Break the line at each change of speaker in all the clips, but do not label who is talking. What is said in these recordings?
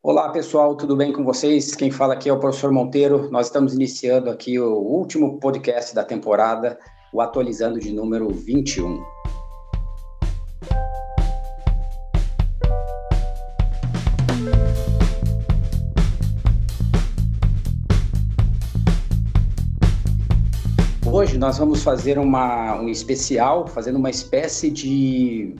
Olá, pessoal, tudo bem com vocês? Quem fala aqui é o professor Monteiro. Nós estamos iniciando aqui o último podcast da temporada, o Atualizando de número 21. Hoje nós vamos fazer uma, um especial, fazendo uma espécie de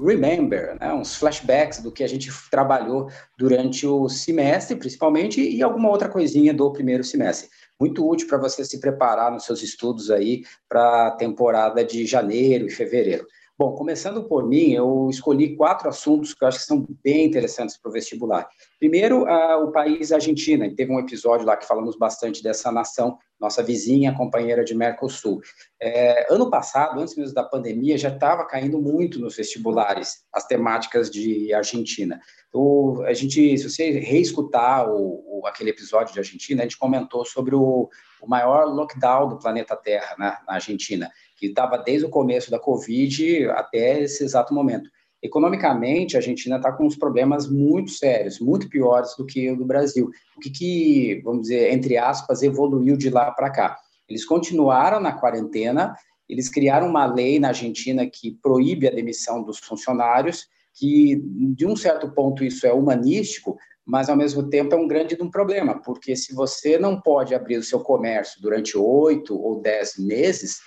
remember, né, uns flashbacks do que a gente trabalhou durante o semestre, principalmente, e alguma outra coisinha do primeiro semestre. Muito útil para você se preparar nos seus estudos aí para a temporada de janeiro e fevereiro. Bom, começando por mim, eu escolhi quatro assuntos que eu acho que são bem interessantes para o vestibular. Primeiro, o país Argentina. Teve um episódio lá que falamos bastante dessa nação, nossa vizinha, companheira de Mercosul. É, ano passado, antes mesmo da pandemia, já estava caindo muito nos vestibulares as temáticas de Argentina. Então, a gente, se você reescutar o, o, aquele episódio de Argentina, a gente comentou sobre o, o maior lockdown do planeta Terra né, na Argentina que estava desde o começo da Covid até esse exato momento. Economicamente, a Argentina está com uns problemas muito sérios, muito piores do que o do Brasil. O que, que vamos dizer, entre aspas, evoluiu de lá para cá? Eles continuaram na quarentena, eles criaram uma lei na Argentina que proíbe a demissão dos funcionários, que, de um certo ponto, isso é humanístico, mas, ao mesmo tempo, é um grande um problema, porque se você não pode abrir o seu comércio durante oito ou dez meses,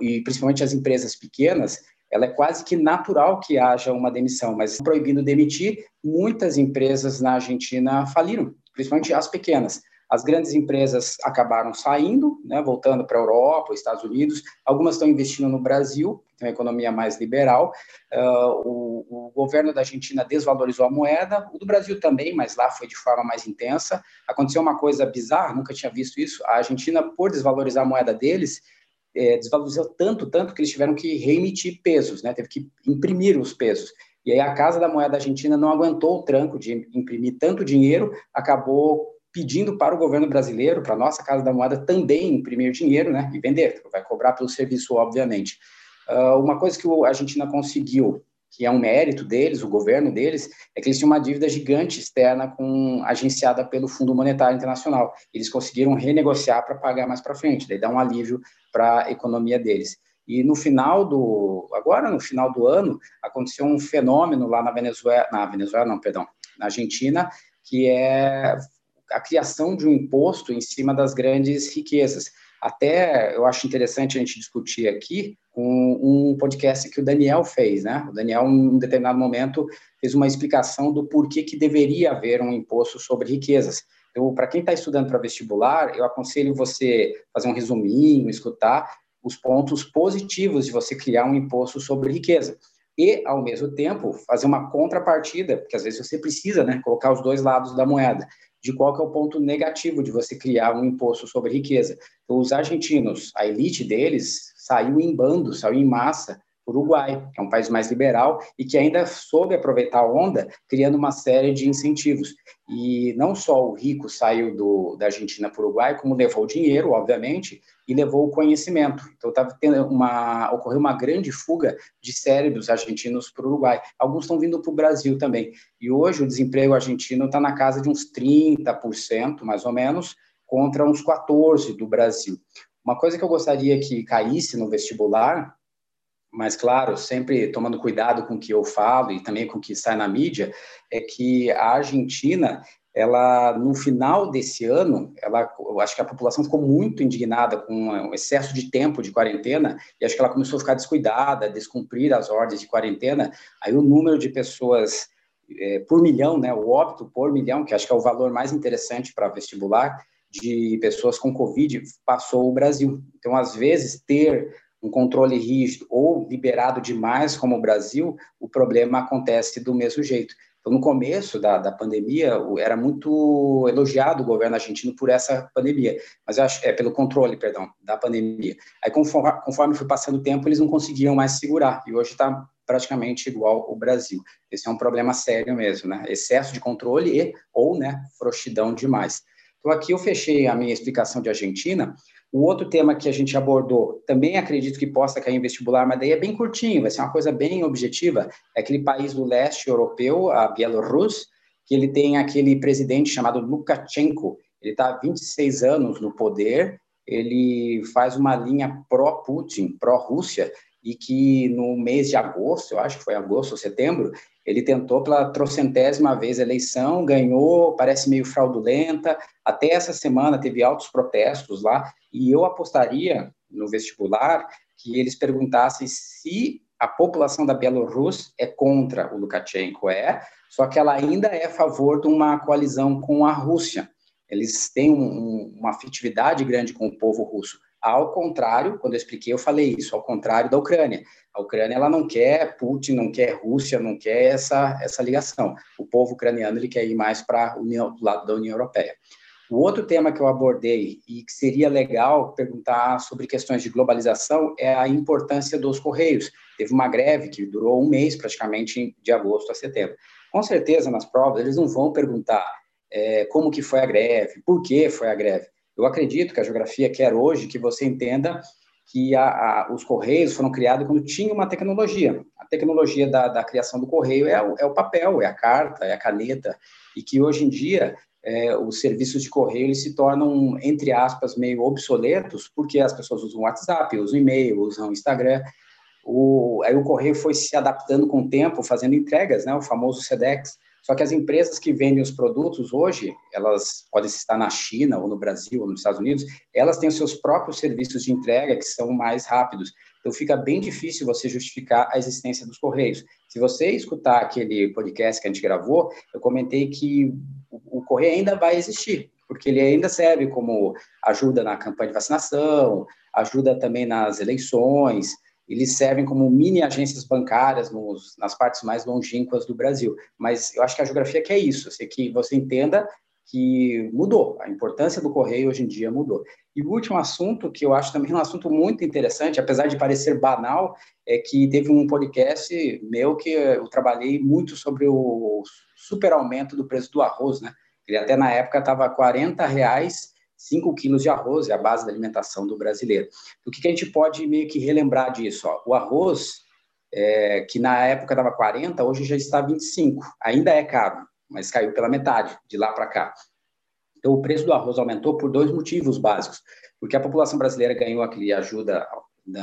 e principalmente as empresas pequenas, ela é quase que natural que haja uma demissão, mas proibindo demitir, muitas empresas na Argentina faliram, principalmente as pequenas. As grandes empresas acabaram saindo, né, voltando para a Europa, Estados Unidos. Algumas estão investindo no Brasil, tem uma economia mais liberal. Uh, o, o, governo da Argentina desvalorizou a moeda, o do Brasil também, mas lá foi de forma mais intensa. Aconteceu uma coisa bizarra, nunca tinha visto isso. A Argentina, por desvalorizar a moeda deles, é, desvalorizou tanto, tanto que eles tiveram que reemitir pesos, né? Teve que imprimir os pesos. E aí a Casa da Moeda Argentina não aguentou o tranco de imprimir tanto dinheiro, acabou pedindo para o governo brasileiro, para a nossa Casa da Moeda também imprimir dinheiro, né? E vender, vai cobrar pelo serviço, obviamente. Uh, uma coisa que a Argentina conseguiu que é um mérito deles, o governo deles, é que eles tinham uma dívida gigante externa com agenciada pelo Fundo Monetário Internacional. Eles conseguiram renegociar para pagar mais para frente, daí dá um alívio para a economia deles. E no final do, agora no final do ano, aconteceu um fenômeno lá na Venezuela, na Venezuela não, perdão, na Argentina, que é a criação de um imposto em cima das grandes riquezas. Até eu acho interessante a gente discutir aqui com um podcast que o Daniel fez, né? O Daniel, em um determinado momento, fez uma explicação do porquê que deveria haver um imposto sobre riquezas. Então, para quem está estudando para vestibular, eu aconselho você fazer um resuminho, escutar os pontos positivos de você criar um imposto sobre riqueza. E, ao mesmo tempo, fazer uma contrapartida, porque às vezes você precisa né, colocar os dois lados da moeda de qual que é o ponto negativo de você criar um imposto sobre riqueza. Então, os argentinos, a elite deles saiu em bando, saiu em massa Uruguai, que é um país mais liberal e que ainda soube aproveitar a onda, criando uma série de incentivos. E não só o rico saiu do, da Argentina para o Uruguai, como levou dinheiro, obviamente, e levou o conhecimento. Então, tava tendo uma, ocorreu uma grande fuga de cérebros argentinos para o Uruguai. Alguns estão vindo para o Brasil também. E hoje o desemprego argentino está na casa de uns 30%, mais ou menos, contra uns 14% do Brasil. Uma coisa que eu gostaria que caísse no vestibular mas claro, sempre tomando cuidado com o que eu falo e também com o que sai na mídia, é que a Argentina, ela no final desse ano, ela, eu acho que a população ficou muito indignada com o excesso de tempo de quarentena e acho que ela começou a ficar descuidada, a descumprir as ordens de quarentena. Aí o número de pessoas é, por milhão, né, o óbito por milhão, que acho que é o valor mais interessante para vestibular de pessoas com Covid, passou o Brasil. Então, às vezes, ter um controle rígido ou liberado demais, como o Brasil, o problema acontece do mesmo jeito. Então, no começo da, da pandemia, era muito elogiado o governo argentino por essa pandemia, mas acho, é pelo controle, perdão, da pandemia. Aí, conforme, conforme foi passando o tempo, eles não conseguiam mais segurar, e hoje está praticamente igual o Brasil. Esse é um problema sério mesmo, né? Excesso de controle e ou, né, frouxidão demais. Então, aqui eu fechei a minha explicação de Argentina, o outro tema que a gente abordou, também acredito que possa cair em vestibular, mas daí é bem curtinho, vai ser uma coisa bem objetiva, é aquele país do leste europeu, a Bielorrússia, que ele tem aquele presidente chamado Lukashenko, ele está há 26 anos no poder, ele faz uma linha pró-Putin, pró-Rússia, e que no mês de agosto, eu acho que foi agosto ou setembro, ele tentou pela trocentésima vez a eleição, ganhou, parece meio fraudulenta. Até essa semana teve altos protestos lá, e eu apostaria no vestibular que eles perguntassem se a população da Bielorrússia é contra o Lukashenko, é, só que ela ainda é a favor de uma coalizão com a Rússia. Eles têm um, uma afetividade grande com o povo russo. Ao contrário, quando eu expliquei, eu falei isso, ao contrário da Ucrânia. A Ucrânia ela não quer Putin, não quer Rússia, não quer essa, essa ligação. O povo ucraniano ele quer ir mais para o lado da União Europeia. O outro tema que eu abordei e que seria legal perguntar sobre questões de globalização é a importância dos correios. Teve uma greve que durou um mês, praticamente de agosto a setembro. Com certeza, nas provas, eles não vão perguntar é, como que foi a greve, por que foi a greve. Eu acredito que a geografia quer hoje que você entenda que a, a, os correios foram criados quando tinha uma tecnologia. A tecnologia da, da criação do correio é o, é o, papel, é a carta, é a caneta, e que hoje em dia é, os serviços de correio eles se tornam, entre aspas, meio obsoletos, porque as pessoas usam WhatsApp, usam e-mail, usam Instagram. O, aí o correio foi se adaptando com o tempo, fazendo entregas, né, o famoso SEDEX. Só que as empresas que vendem os produtos hoje, elas podem estar na China ou no Brasil ou nos Estados Unidos, elas têm os seus próprios serviços de entrega que são mais rápidos. Então fica bem difícil você justificar a existência dos correios. Se você escutar aquele podcast que a gente gravou, eu comentei que o, correio ainda vai existir, porque ele ainda serve como ajuda na campanha de vacinação, ajuda também nas eleições, eles servem como mini agências bancárias nos, nas partes mais longínquas do Brasil. Mas eu acho que a geografia quer isso, assim, que você entenda que mudou, a importância do correio hoje em dia mudou. E o último assunto, que eu acho também um assunto muito interessante, apesar de parecer banal, é que teve um podcast meu que eu trabalhei muito sobre o super aumento do preço do arroz, né? Ele até na época estava 40 reais 5 quilos de arroz é a base da alimentação do brasileiro. O que, que a gente pode meio que relembrar disso? Ó? O arroz, é, que na época estava 40, hoje já está 25. Ainda é caro, mas caiu pela metade de lá para cá. Então, o preço do arroz aumentou por dois motivos básicos. Porque a população brasileira ganhou aquele ajuda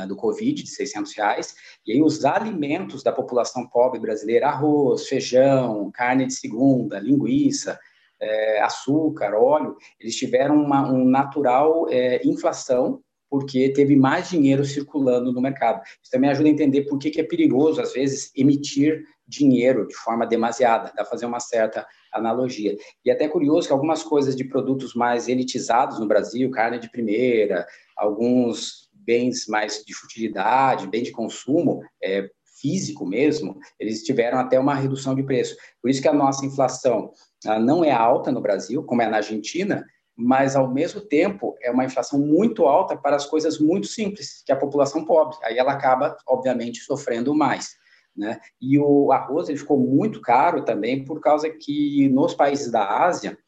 do Covid de 600 reais, e aí os alimentos da população pobre brasileira, arroz, feijão, carne de segunda, linguiça, é, açúcar, óleo, eles tiveram uma um natural é, inflação porque teve mais dinheiro circulando no mercado. Isso também ajuda a entender por que, que é perigoso, às vezes, emitir dinheiro de forma demasiada, dá fazer uma certa analogia. E é até curioso que algumas coisas de produtos mais elitizados no Brasil, carne de primeira, alguns bens mais de futilidade, bem de consumo, é, físico mesmo, eles tiveram até uma redução de preço. Por isso que a nossa inflação não é alta no Brasil, como é na Argentina, mas ao mesmo tempo é uma inflação muito alta para as coisas muito simples, que é a população pobre. Aí ela acaba, obviamente, sofrendo mais. Né? E o arroz ele ficou muito caro também por causa que nos países da Ásia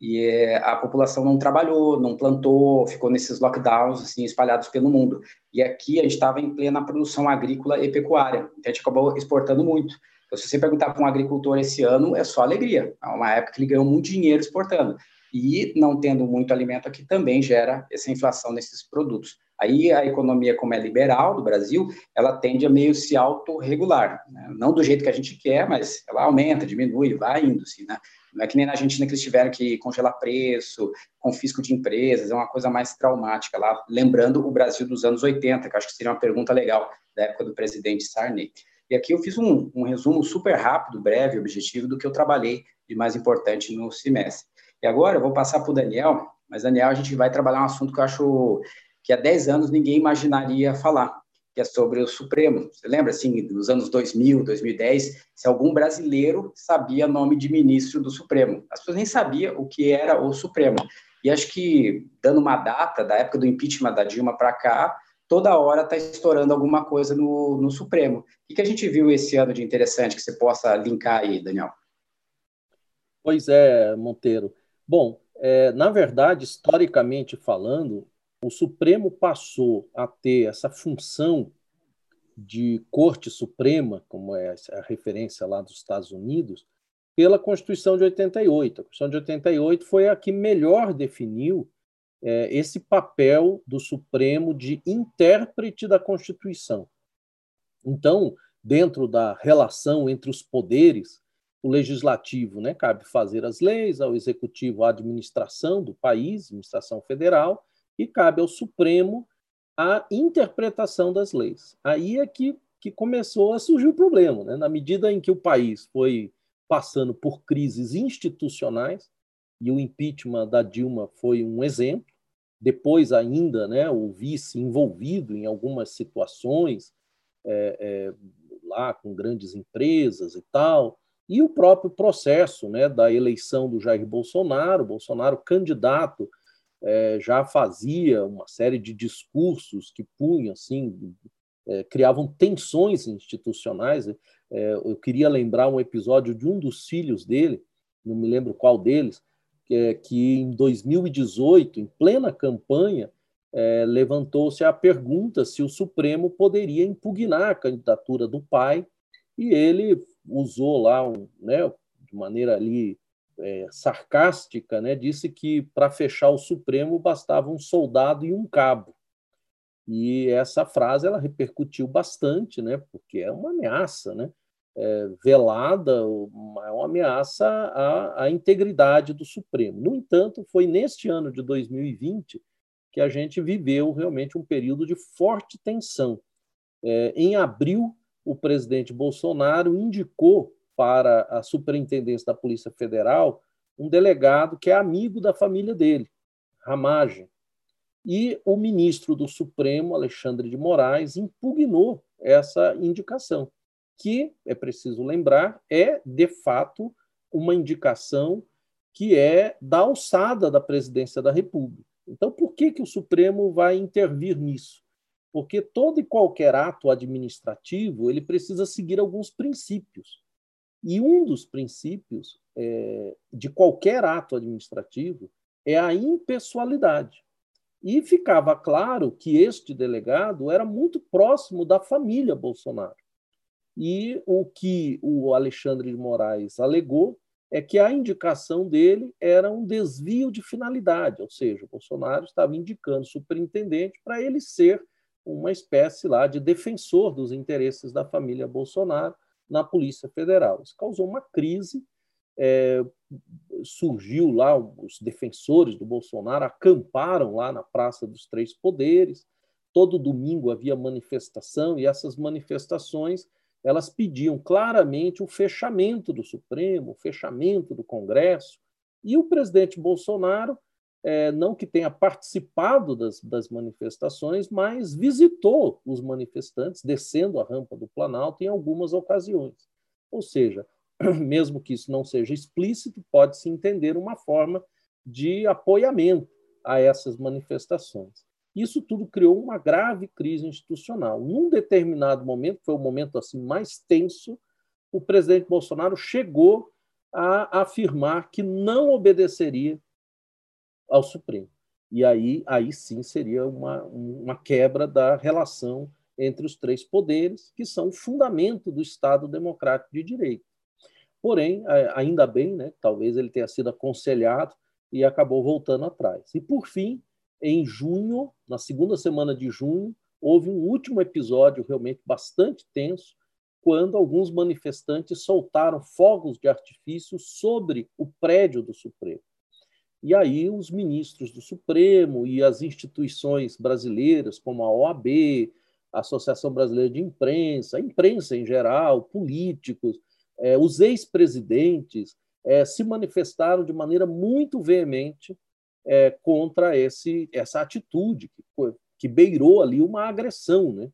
e é, a população não trabalhou, não plantou, ficou nesses lockdowns assim espalhados pelo mundo. E aqui a gente estava em plena produção agrícola e pecuária, então a gente acabou exportando muito. Então, se você perguntar para um agricultor esse ano, é só alegria. É uma época que ele ganhou muito dinheiro exportando. E não tendo muito alimento aqui também gera essa inflação nesses produtos. Aí a economia, como é liberal do Brasil, ela tende a meio se autorregular. Né? Não do jeito que a gente quer, mas ela aumenta, diminui, vai indo-se, né? Não é que nem na Argentina que eles tiveram que congelar preço, confisco de empresas, é uma coisa mais traumática lá, lembrando o Brasil dos anos 80, que acho que seria uma pergunta legal da época do presidente Sarney. E aqui eu fiz um, um resumo super rápido, breve, objetivo do que eu trabalhei de mais importante no semestre. E agora eu vou passar para o Daniel, mas Daniel, a gente vai trabalhar um assunto que eu acho que há 10 anos ninguém imaginaria falar, que é sobre o Supremo. Você lembra, assim, nos anos 2000, 2010, se algum brasileiro sabia nome de ministro do Supremo? As pessoas nem sabiam o que era o Supremo. E acho que, dando uma data, da época do impeachment da Dilma para cá, toda hora está estourando alguma coisa no, no Supremo. O que a gente viu esse ano de interessante que você possa linkar aí, Daniel?
Pois é, Monteiro. Bom, é, na verdade, historicamente falando, o Supremo passou a ter essa função de Corte Suprema, como é a referência lá dos Estados Unidos, pela Constituição de 88. A Constituição de 88 foi a que melhor definiu é, esse papel do Supremo de intérprete da Constituição. Então, dentro da relação entre os poderes, o legislativo né, cabe fazer as leis, ao executivo a administração do país, administração federal, e cabe ao Supremo a interpretação das leis. Aí é que, que começou a surgir o problema. Né? Na medida em que o país foi passando por crises institucionais, e o impeachment da Dilma foi um exemplo, depois ainda né, o vice envolvido em algumas situações, é, é, lá com grandes empresas e tal, e o próprio processo né, da eleição do Jair Bolsonaro, Bolsonaro candidato é, já fazia uma série de discursos que punham, assim, é, criavam tensões institucionais. É, eu queria lembrar um episódio de um dos filhos dele, não me lembro qual deles, é, que em 2018, em plena campanha, é, levantou-se a pergunta se o Supremo poderia impugnar a candidatura do pai, e ele usou lá, um, né, de maneira ali é, sarcástica, né, disse que para fechar o Supremo bastava um soldado e um cabo. E essa frase ela repercutiu bastante, né, porque é uma ameaça, né, é, velada, uma, ameaça à, à integridade do Supremo. No entanto, foi neste ano de 2020 que a gente viveu realmente um período de forte tensão. É, em abril, o presidente Bolsonaro indicou para a superintendência da Polícia Federal um delegado que é amigo da família dele, Ramagem. E o ministro do Supremo, Alexandre de Moraes, impugnou essa indicação, que, é preciso lembrar, é, de fato, uma indicação que é da alçada da presidência da República. Então, por que, que o Supremo vai intervir nisso? Porque todo e qualquer ato administrativo ele precisa seguir alguns princípios. E um dos princípios é, de qualquer ato administrativo é a impessoalidade. E ficava claro que este delegado era muito próximo da família Bolsonaro. E o que o Alexandre de Moraes alegou é que a indicação dele era um desvio de finalidade, ou seja, o Bolsonaro estava indicando o superintendente para ele ser uma espécie lá de defensor dos interesses da família Bolsonaro na Polícia Federal. Isso causou uma crise, é, surgiu lá os defensores do Bolsonaro acamparam lá na Praça dos Três Poderes. Todo domingo havia manifestação e essas manifestações elas pediam claramente o fechamento do Supremo, o fechamento do Congresso, e o presidente Bolsonaro, é, não que tenha participado das, das manifestações, mas visitou os manifestantes, descendo a rampa do Planalto em algumas ocasiões. Ou seja, mesmo que isso não seja explícito, pode-se entender uma forma de apoiamento a essas manifestações. Isso tudo criou uma grave crise institucional. Num determinado momento, foi o momento assim mais tenso, o presidente Bolsonaro chegou a afirmar que não obedeceria ao Supremo. E aí, aí sim seria uma, uma quebra da relação entre os três poderes, que são o fundamento do Estado democrático de direito. Porém, ainda bem, né, talvez ele tenha sido aconselhado e acabou voltando atrás. E, por fim, em junho, na segunda semana de junho, houve um último episódio realmente bastante tenso, quando alguns manifestantes soltaram fogos de artifício sobre o prédio do Supremo. E aí os ministros do Supremo e as instituições brasileiras, como a OAB, a Associação Brasileira de Imprensa, a imprensa em geral, políticos, eh, os ex-presidentes, eh, se manifestaram de maneira muito veemente é, contra esse, essa atitude que, que beirou ali uma agressão. Né?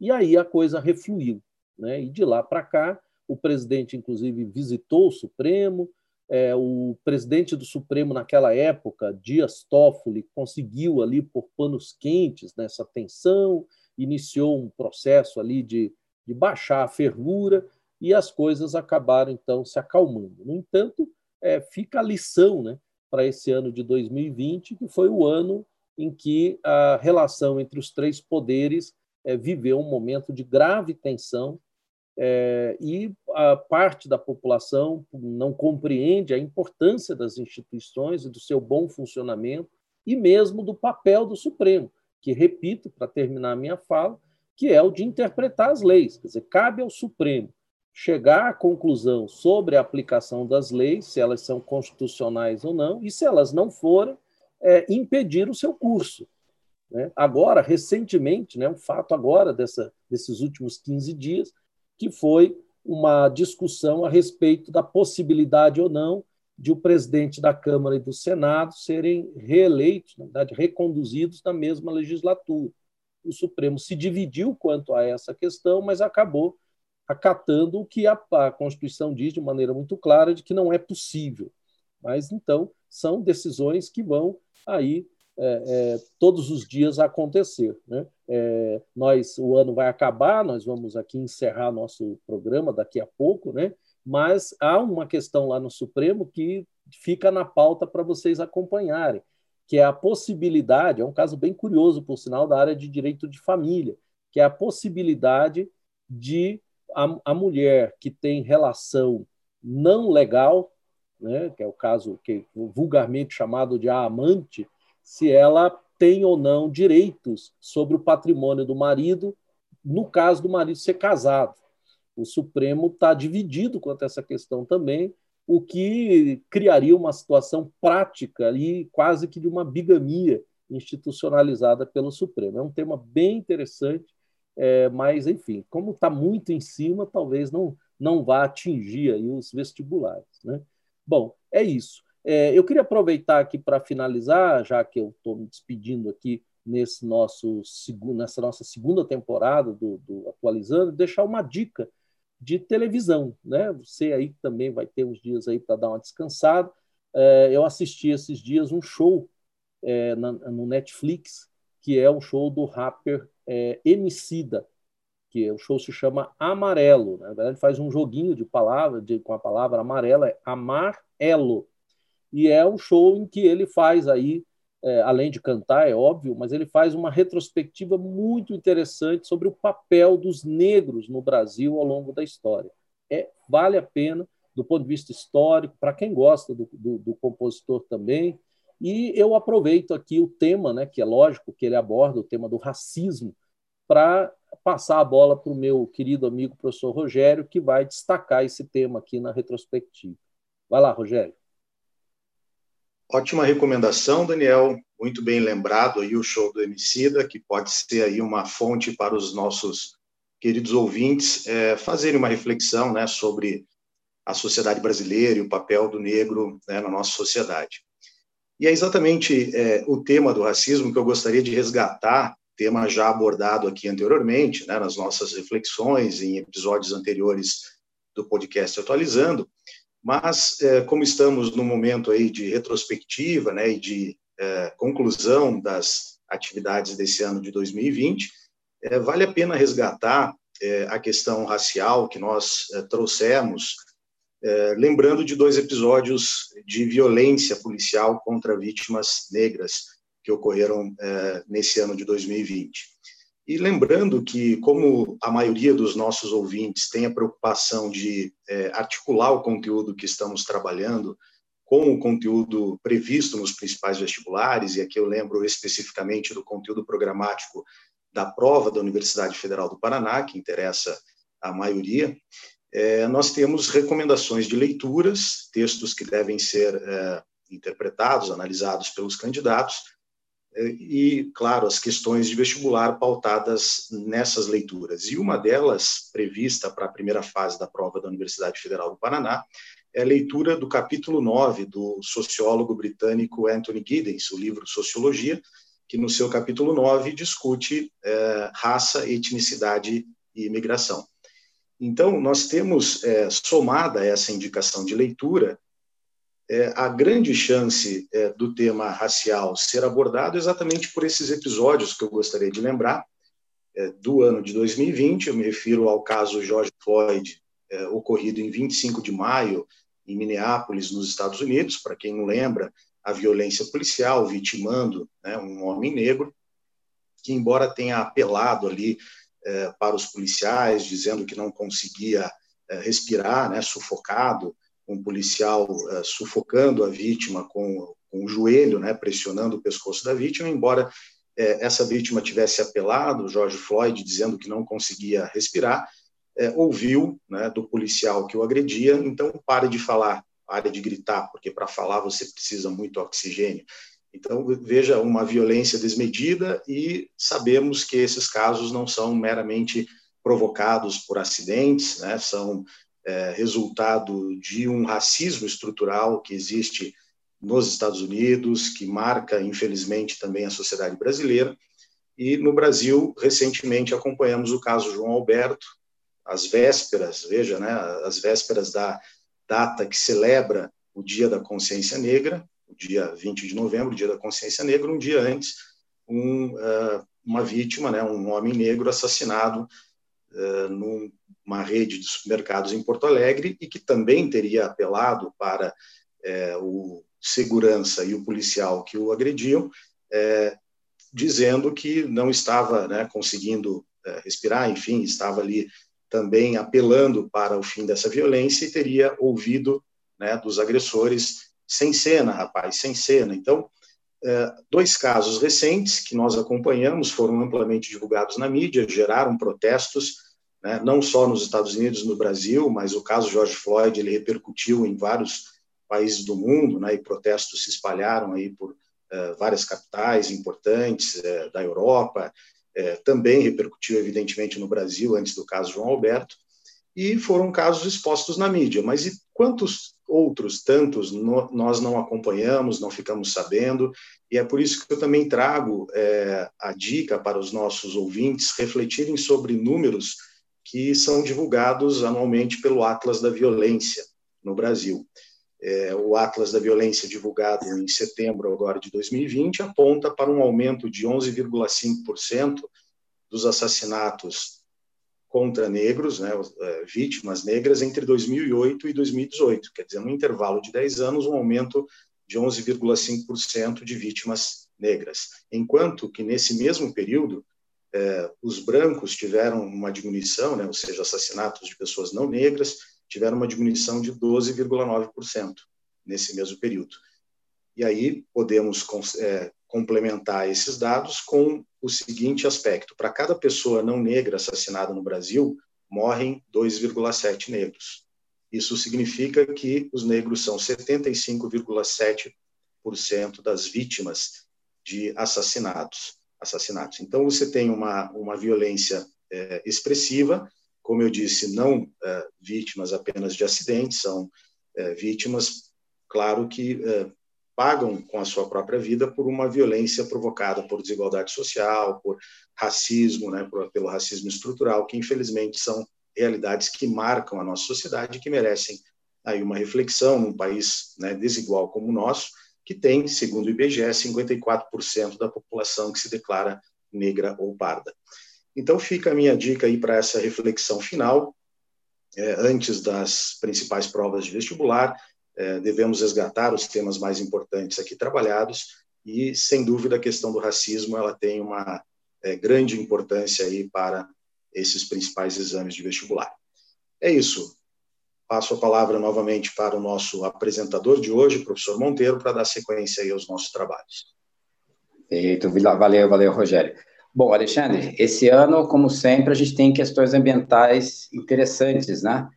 E aí a coisa refluiu. Né? E de lá para cá, o presidente, inclusive, visitou o Supremo. É, o presidente do Supremo, naquela época, Dias Toffoli, conseguiu ali por panos quentes nessa tensão, iniciou um processo ali de, de baixar a fervura e as coisas acabaram, então, se acalmando. No entanto, é, fica a lição, né? Para esse ano de 2020, que foi o ano em que a relação entre os três poderes é, viveu um momento de grave tensão, é, e a parte da população não compreende a importância das instituições e do seu bom funcionamento e mesmo do papel do Supremo, que, repito, para terminar a minha fala, que é o de interpretar as leis. Quer dizer, cabe ao Supremo chegar à conclusão sobre a aplicação das leis, se elas são constitucionais ou não, e se elas não forem, é, impedir o seu curso. Né? Agora, recentemente, né, um fato agora dessa, desses últimos 15 dias, que foi uma discussão a respeito da possibilidade ou não de o presidente da Câmara e do Senado serem reeleitos, na verdade, reconduzidos na mesma legislatura. O Supremo se dividiu quanto a essa questão, mas acabou acatando o que a, a Constituição diz de maneira muito clara de que não é possível. Mas então são decisões que vão aí é, é, todos os dias acontecer. Né? É, nós, o ano vai acabar, nós vamos aqui encerrar nosso programa daqui a pouco, né? mas há uma questão lá no Supremo que fica na pauta para vocês acompanharem, que é a possibilidade, é um caso bem curioso, por sinal, da área de direito de família, que é a possibilidade de a, a mulher que tem relação não legal, né, que é o caso que vulgarmente chamado de amante, se ela tem ou não direitos sobre o patrimônio do marido, no caso do marido ser casado. O Supremo está dividido quanto a essa questão também, o que criaria uma situação prática ali, quase que de uma bigamia institucionalizada pelo Supremo. É um tema bem interessante, é, mas, enfim, como está muito em cima, talvez não, não vá atingir aí os vestibulares. Né? Bom, é isso. É, eu queria aproveitar aqui para finalizar, já que eu estou me despedindo aqui nesse nosso, nessa nossa segunda temporada do, do Atualizando, deixar uma dica de televisão. Né? Você aí também vai ter uns dias aí para dar uma descansada. É, eu assisti esses dias um show é, na, no Netflix, que é um show do rapper é, Emicida, que o show se chama Amarelo. Né? Na verdade, faz um joguinho de palavra de, com a palavra amarela, é Amarelo. E é um show em que ele faz aí, é, além de cantar, é óbvio, mas ele faz uma retrospectiva muito interessante sobre o papel dos negros no Brasil ao longo da história. É, vale a pena, do ponto de vista histórico, para quem gosta do, do, do compositor também. E eu aproveito aqui o tema, né, que é lógico que ele aborda o tema do racismo, para passar a bola para o meu querido amigo professor Rogério, que vai destacar esse tema aqui na retrospectiva. Vai lá, Rogério.
Ótima recomendação, Daniel. Muito bem lembrado aí o show do Emicida, que pode ser aí uma fonte para os nossos queridos ouvintes é, fazerem uma reflexão né, sobre a sociedade brasileira e o papel do negro né, na nossa sociedade. E é exatamente é, o tema do racismo que eu gostaria de resgatar tema já abordado aqui anteriormente, né, nas nossas reflexões, em episódios anteriores do podcast Atualizando, mas é, como estamos no momento aí de retrospectiva né, e de é, conclusão das atividades desse ano de 2020, é, vale a pena resgatar é, a questão racial que nós é, trouxemos, é, lembrando de dois episódios de violência policial contra vítimas negras, que ocorreram é, nesse ano de 2020. E lembrando que, como a maioria dos nossos ouvintes tem a preocupação de é, articular o conteúdo que estamos trabalhando com o conteúdo previsto nos principais vestibulares, e aqui eu lembro especificamente do conteúdo programático da prova da Universidade Federal do Paraná, que interessa a maioria, é, nós temos recomendações de leituras, textos que devem ser é, interpretados, analisados pelos candidatos, e, claro, as questões de vestibular pautadas nessas leituras. E uma delas, prevista para a primeira fase da prova da Universidade Federal do Paraná, é a leitura do capítulo 9 do sociólogo britânico Anthony Giddens, o livro Sociologia, que no seu capítulo 9 discute é, raça, etnicidade e imigração. Então, nós temos, é, somada essa indicação de leitura, é, a grande chance é, do tema racial ser abordado exatamente por esses episódios que eu gostaria de lembrar é, do ano de 2020. Eu me refiro ao caso George Floyd, é, ocorrido em 25 de maio, em Minneapolis, nos Estados Unidos. Para quem não lembra, a violência policial vitimando né, um homem negro, que, embora tenha apelado ali para os policiais, dizendo que não conseguia é, respirar, né, sufocado, um policial é, sufocando a vítima com, com o joelho, né, pressionando o pescoço da vítima, embora é, essa vítima tivesse apelado, George Floyd, dizendo que não conseguia respirar, é, ouviu né, do policial que o agredia, então pare de falar, pare de gritar, porque para falar você precisa muito oxigênio. Então, veja uma violência desmedida e sabemos que esses casos não são meramente provocados por acidentes, né? são é, resultado de um racismo estrutural que existe nos Estados Unidos, que marca, infelizmente, também a sociedade brasileira. E no Brasil, recentemente, acompanhamos o caso João Alberto, às vésperas, veja, né, as vésperas da data que celebra o Dia da Consciência Negra, dia 20 de novembro, Dia da Consciência Negra, um dia antes, um, uh, uma vítima, né, um homem negro assassinado uh, numa rede de supermercados em Porto Alegre e que também teria apelado para uh, o segurança e o policial que o agrediam, dizendo que não estava né, conseguindo respirar, enfim, estava ali também apelando para o fim dessa violência e teria ouvido né, dos agressores sem cena, rapaz, sem cena. Então, é, dois casos recentes que nós acompanhamos foram amplamente divulgados na mídia, geraram protestos, né, não só nos Estados Unidos, no Brasil, mas o caso George Floyd ele repercutiu em vários países do mundo, né, e protestos se espalharam aí por uh, várias capitais importantes uh, da Europa, também repercutiu evidentemente no Brasil antes do caso João Alberto, e foram casos expostos na mídia. Mas e quantos outros tantos no, nós não acompanhamos, não ficamos sabendo? E é por isso que eu também trago é, a dica para os nossos ouvintes refletirem sobre números que são divulgados anualmente pelo Atlas da Violência no Brasil. É, o Atlas da Violência, divulgado em setembro agora de 2020, aponta para um aumento de 11,5% dos assassinatos contra negros, né, é, vítimas negras, entre 2008 e 2018, quer dizer, no intervalo de 10 anos, um aumento de 11,5% de vítimas negras, enquanto que nesse mesmo período eh, os brancos tiveram uma diminuição, né, ou seja, assassinatos de pessoas não negras tiveram uma diminuição de 12,9% nesse mesmo período. E aí podemos é, complementar esses dados com o seguinte aspecto: para cada pessoa não negra assassinada no Brasil, morrem 2,7 negros. Isso significa que os negros são 75,7% das vítimas de assassinatos. assassinatos. Então, você tem uma, uma violência é, expressiva, como eu disse, não é, vítimas apenas de acidentes, são é, vítimas, claro que é, pagam com a sua própria vida por uma violência provocada por desigualdade social, por racismo, né, por, pelo racismo estrutural, que infelizmente são realidades que marcam a nossa sociedade e que merecem aí uma reflexão num país né, desigual como o nosso, que tem, segundo o IBGE, 54% da população que se declara negra ou parda. Então fica a minha dica aí para essa reflexão final, é, antes das principais provas de vestibular, devemos resgatar os temas mais importantes aqui trabalhados e, sem dúvida, a questão do racismo ela tem uma é, grande importância aí para esses principais exames de vestibular. É isso. Passo a palavra novamente para o nosso apresentador de hoje, professor Monteiro, para dar sequência aí aos nossos trabalhos.
Perfeito, valeu, valeu, Rogério. Bom, Alexandre, esse ano, como sempre, a gente tem questões ambientais interessantes, né?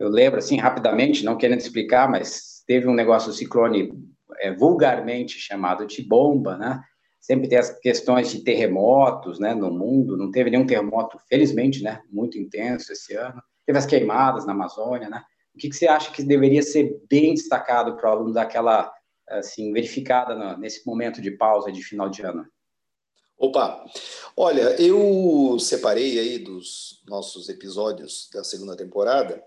Eu lembro, assim, rapidamente, não querendo explicar, mas teve um negócio, ciclone é, vulgarmente chamado de bomba, né? Sempre tem as questões de terremotos, né, no mundo. Não teve nenhum terremoto, felizmente, né, muito intenso esse ano. Teve as queimadas na Amazônia, né? O que, que você acha que deveria ser bem destacado para o aluno daquela, assim, verificada no, nesse momento de pausa de final de ano?
Opa! Olha, eu separei aí dos nossos episódios da segunda temporada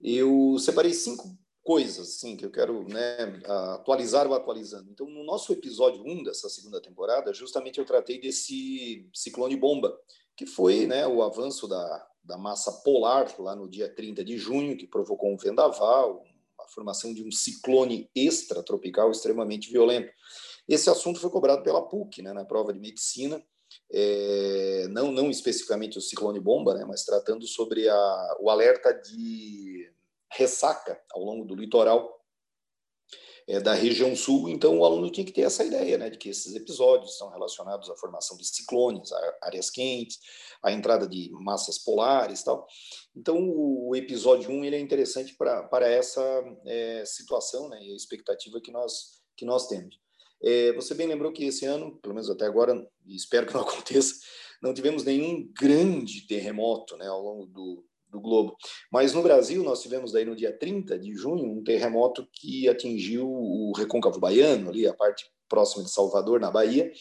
eu separei cinco coisas assim que eu quero né, atualizar ou atualizando. Então, no nosso episódio 1 dessa segunda temporada, justamente eu tratei desse ciclone bomba, que foi né, o avanço da, da massa polar lá no dia 30 de junho, que provocou um vendaval, a formação de um ciclone extratropical extremamente violento. Esse assunto foi cobrado pela PUC, né, na prova de medicina, é, não, não especificamente o ciclone bomba, né, mas tratando sobre a, o alerta de ressaca ao longo do litoral é, da região sul, então o aluno tinha que ter essa ideia, né, de que esses episódios estão relacionados à formação de ciclones, áreas quentes, à entrada de massas polares, tal. Então o episódio 1 ele é interessante para essa é, situação, né, e a expectativa que nós que nós temos. É, você bem lembrou que esse ano, pelo menos até agora, e espero que não aconteça, não tivemos nenhum grande terremoto né, ao longo do, do globo. Mas no Brasil, nós tivemos daí no dia 30 de junho um terremoto que atingiu o Recôncavo Baiano, ali a parte próxima de Salvador, na Bahia.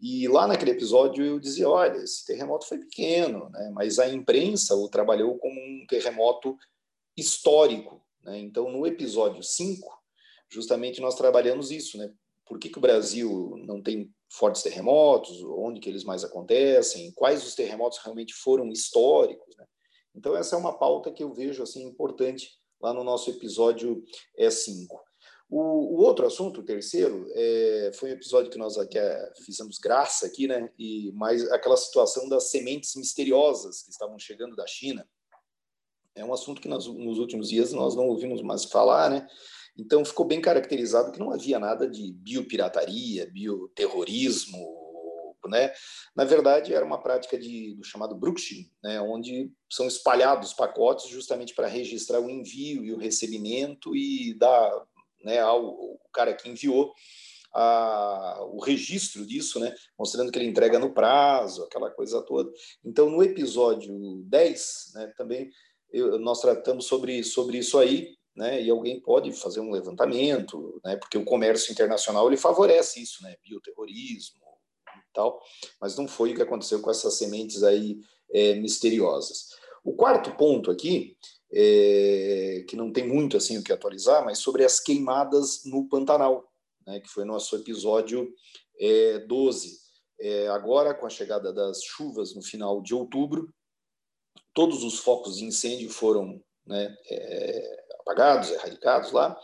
E lá naquele episódio eu dizia, olha, esse terremoto foi pequeno, né? mas a imprensa o trabalhou como um terremoto histórico. Né? Então, no episódio 5, justamente nós trabalhamos isso, né? Por que, que o Brasil não tem fortes terremotos? Onde que eles mais acontecem? Quais os terremotos realmente foram históricos? Né? Então, essa é uma pauta que eu vejo assim importante lá no nosso episódio 5. É, o, o, outro assunto, o terceiro, é, foi um episódio que nós aqui, é, fizemos graça aqui, né? E mais aquela situação das sementes misteriosas que estavam chegando da China. É um assunto que nós, nos últimos dias nós não ouvimos mais falar, né? Então ficou bem caracterizado que não havia nada de biopirataria, bioterrorismo, né? Na verdade, era uma prática de, do chamado Bruxing, né? onde são espalhados pacotes justamente para registrar o envio e o recebimento e dar né, ao, cara que enviou a, o registro disso, né, mostrando que ele entrega no prazo, aquela coisa toda. Então, no episódio 10, né, também eu, nós tratamos sobre, sobre isso aí, né, e alguém pode fazer um levantamento, né, porque o comércio internacional ele favorece isso, né, bioterrorismo, tal, mas não foi o que aconteceu com essas sementes aí é, misteriosas. O quarto ponto aqui, é, que não tem muito assim o que atualizar, mas sobre as queimadas no Pantanal, né, que foi nosso episódio é, 12. É, agora, com a chegada das chuvas no final de outubro, todos os focos de incêndio foram né, é, apagados, erradicados lá,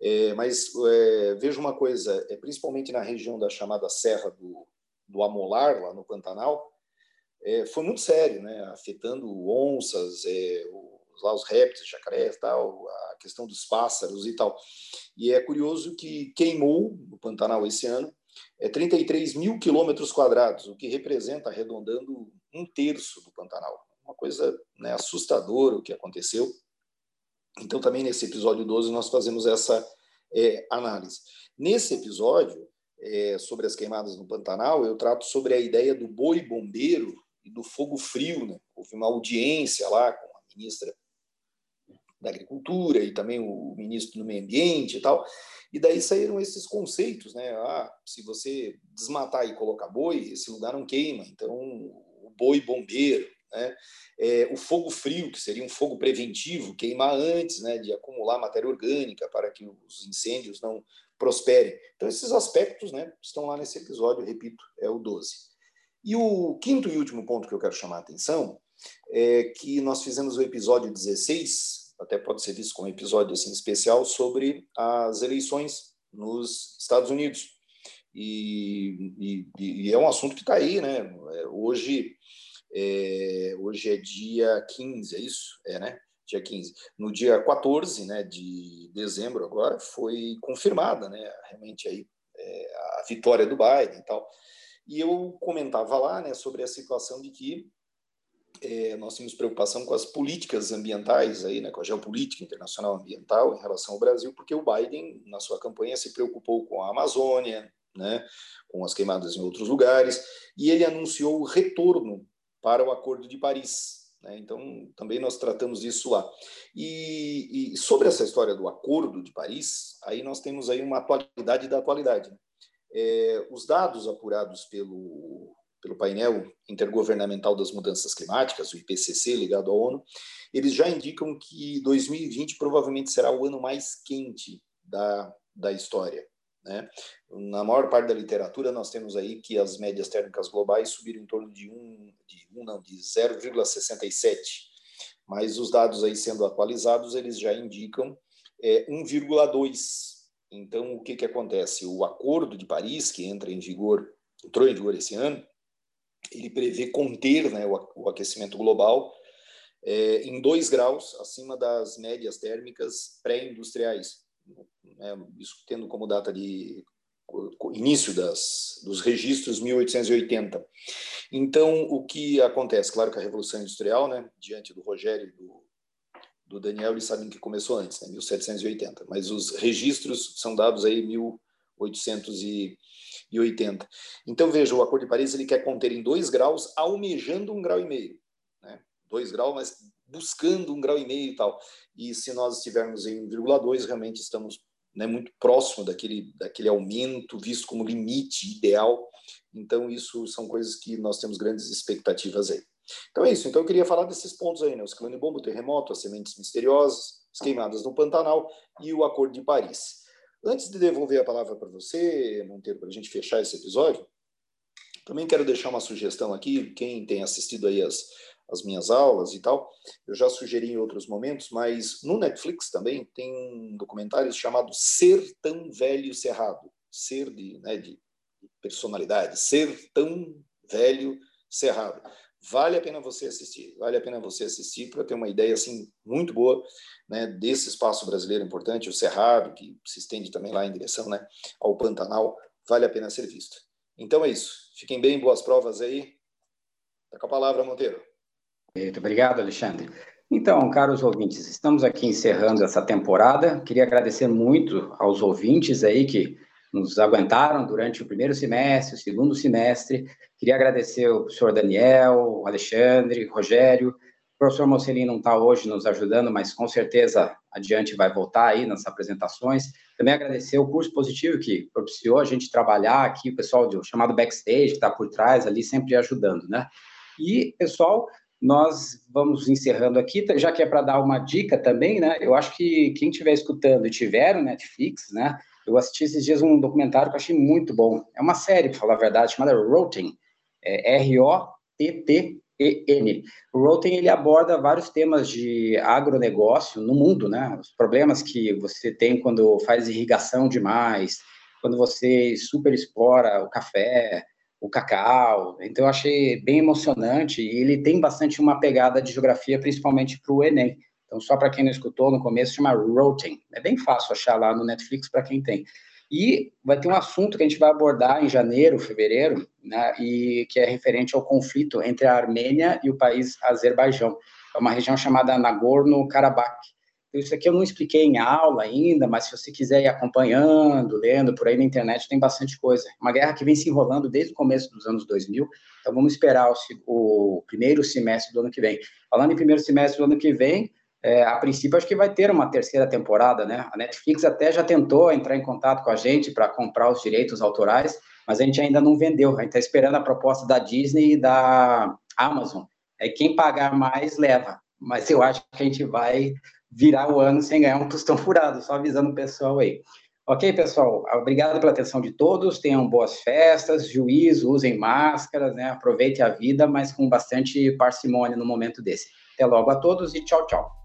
é, mas é, veja uma coisa, é, principalmente na região da chamada Serra do, do Amolar, lá no Pantanal, é, foi muito sério, né? afetando onças, é, os, lá os répteis, jacarés, tal, a questão dos pássaros e tal. E é curioso que queimou no Pantanal esse ano é 33 mil quilômetros quadrados, o que representa, arredondando, um terço do Pantanal. Uma coisa né, assustadora o que aconteceu. Então, também nesse episódio 12, nós fazemos essa é, análise. Nesse episódio, é, sobre as queimadas no Pantanal, eu trato sobre a ideia do boi bombeiro e do fogo frio. Né? Houve uma audiência lá com a ministra da Agricultura e também o ministro do Meio Ambiente e tal. E daí saíram esses conceitos, né? Ah, se você desmatar e colocar boi, esse lugar não queima. Então, o boi bombeiro, né? É, o fogo frio, que seria um fogo preventivo, queimar antes, né, de acumular matéria orgânica para que os incêndios não prosperem. Então, esses aspectos né, estão lá nesse episódio, repito, é o 12. E o quinto e último ponto que eu quero chamar a atenção é que nós fizemos o episódio 16, até pode ser visto como um episódio assim, especial, sobre as eleições nos Estados Unidos. E, e, e é um assunto que está aí, né? É, hoje, é, hoje é dia 15, é isso? É, né? dia 15. No dia 14 né, de dezembro, agora, foi confirmada né, realmente aí, é, a vitória do Biden e tal. E eu comentava lá né, sobre a situação de que é, nós temos preocupação com as políticas ambientais, aí, né, com a geopolítica internacional ambiental em relação ao Brasil, porque o Biden, na sua campanha, se preocupou com a Amazônia, né, com as queimadas em outros lugares, e ele anunciou o retorno para o Acordo de Paris, né? Então, também nós tratamos disso lá. E, e, sobre essa história do Acordo de Paris, aí nós temos aí uma atualidade da atualidade. Né? É, os dados apurados pelo, pelo painel intergovernamental das mudanças climáticas, o IPCC, ligado à ONU, eles já indicam que 2020 provavelmente será o ano mais quente da, da história. Né? Na maior parte da literatura, nós temos aí que as médias térmicas globais subiram em torno de 1, de, 1 não, de 0,67, mas os dados aí sendo atualizados, eles já indicam é, 1,2. Então, o que, que acontece? O Acordo de Paris, que entra em vigor, entrou em vigor esse ano, ele prevê conter né, o, aquecimento global é, em 2 graus acima das médias térmicas pré-industriais, né, isso tendo como data de início das, dos registros 1880. Então, o que acontece? Claro que a Revolução Industrial, né, diante do Rogério e do, do Daniel, eles sabem que começou antes, né, 1780, mas os registros são dados aí em 1880. Então, veja, o Acordo de Paris ele quer conter em 2 graus, almejando um grau e meio. Né? 2 graus, mas buscando um grau e meio e tal. E se nós estivermos em 1,2, realmente estamos né, muito próximo daquele, daquele aumento visto como limite ideal. Então, isso são coisas que nós temos grandes expectativas aí. Então é isso. Então eu queria falar desses pontos aí, né? O ciclone bomba, o terremoto, as sementes misteriosas, as queimadas no Pantanal e o Acordo de Paris. Antes de devolver a palavra para você, Monteiro, para a gente fechar esse episódio, também quero deixar uma sugestão aqui. Quem tem assistido aí as, as minhas aulas e tal. Eu já sugeri em outros momentos, mas no Netflix também tem um documentário chamado Ser Tão Velho Cerrado. Ser de, né, de personalidade, ser tão velho cerrado. Vale a pena você assistir, vale a pena você assistir para ter uma ideia assim muito boa né, desse espaço brasileiro importante, o Cerrado, que se estende também lá em direção né, ao Pantanal, vale a pena ser visto. Então é isso. Fiquem bem, boas provas aí. Tá com a palavra, Monteiro.
Muito obrigado, Alexandre. Então, caros ouvintes, estamos aqui encerrando essa temporada. Queria agradecer muito aos ouvintes aí que nos aguentaram durante o primeiro semestre, o segundo semestre. Queria agradecer ao professor Daniel, o Alexandre, o Rogério. O professor Mocelin não está hoje nos ajudando, mas com certeza adiante vai voltar aí nas apresentações. Também agradecer o curso positivo que propiciou a gente trabalhar aqui, o pessoal do chamado backstage, que está por trás ali, sempre ajudando, né? E, pessoal, nós vamos encerrando aqui, já que é para dar uma dica também, né? Eu acho que quem estiver escutando e tiver o Netflix, né? Eu assisti esses dias um documentário que eu achei muito bom. É uma série, para falar a verdade, chamada Rotten, é R-O-T-T-E-N. O Rotten, ele aborda vários temas de agronegócio no mundo, né? Os problemas que você tem quando faz irrigação demais, quando você super explora o café, o cacau. Então, eu achei bem emocionante e ele tem bastante uma pegada de geografia, principalmente para o Enem. Então, só para quem não escutou, no começo chama Roten. É bem fácil achar lá no Netflix para quem tem. E vai ter um assunto que a gente vai abordar em janeiro, fevereiro, né, e que é referente ao conflito entre a Armênia e o país Azerbaijão. É uma região chamada Nagorno-Karabakh. Isso aqui eu não expliquei em aula ainda, mas se você quiser ir acompanhando, lendo por aí na internet, tem bastante coisa. Uma guerra que vem se enrolando desde o começo dos anos 2000, então vamos esperar o, o primeiro semestre do ano que vem. Falando em primeiro semestre do ano que vem, é, a princípio acho que vai ter uma terceira temporada, né? A Netflix até já tentou entrar em contato com a gente para comprar os direitos autorais, mas a gente ainda não vendeu. A gente está esperando a proposta da Disney e da Amazon. É quem pagar mais leva. Mas eu acho que a gente vai virar o ano sem ganhar um tostão furado, só avisando o pessoal aí. Ok, pessoal? Obrigado pela atenção de todos. Tenham boas festas, juízo, usem máscaras, né? Aproveitem a vida, mas com bastante parcimônia no momento desse. Até logo a todos e tchau, tchau.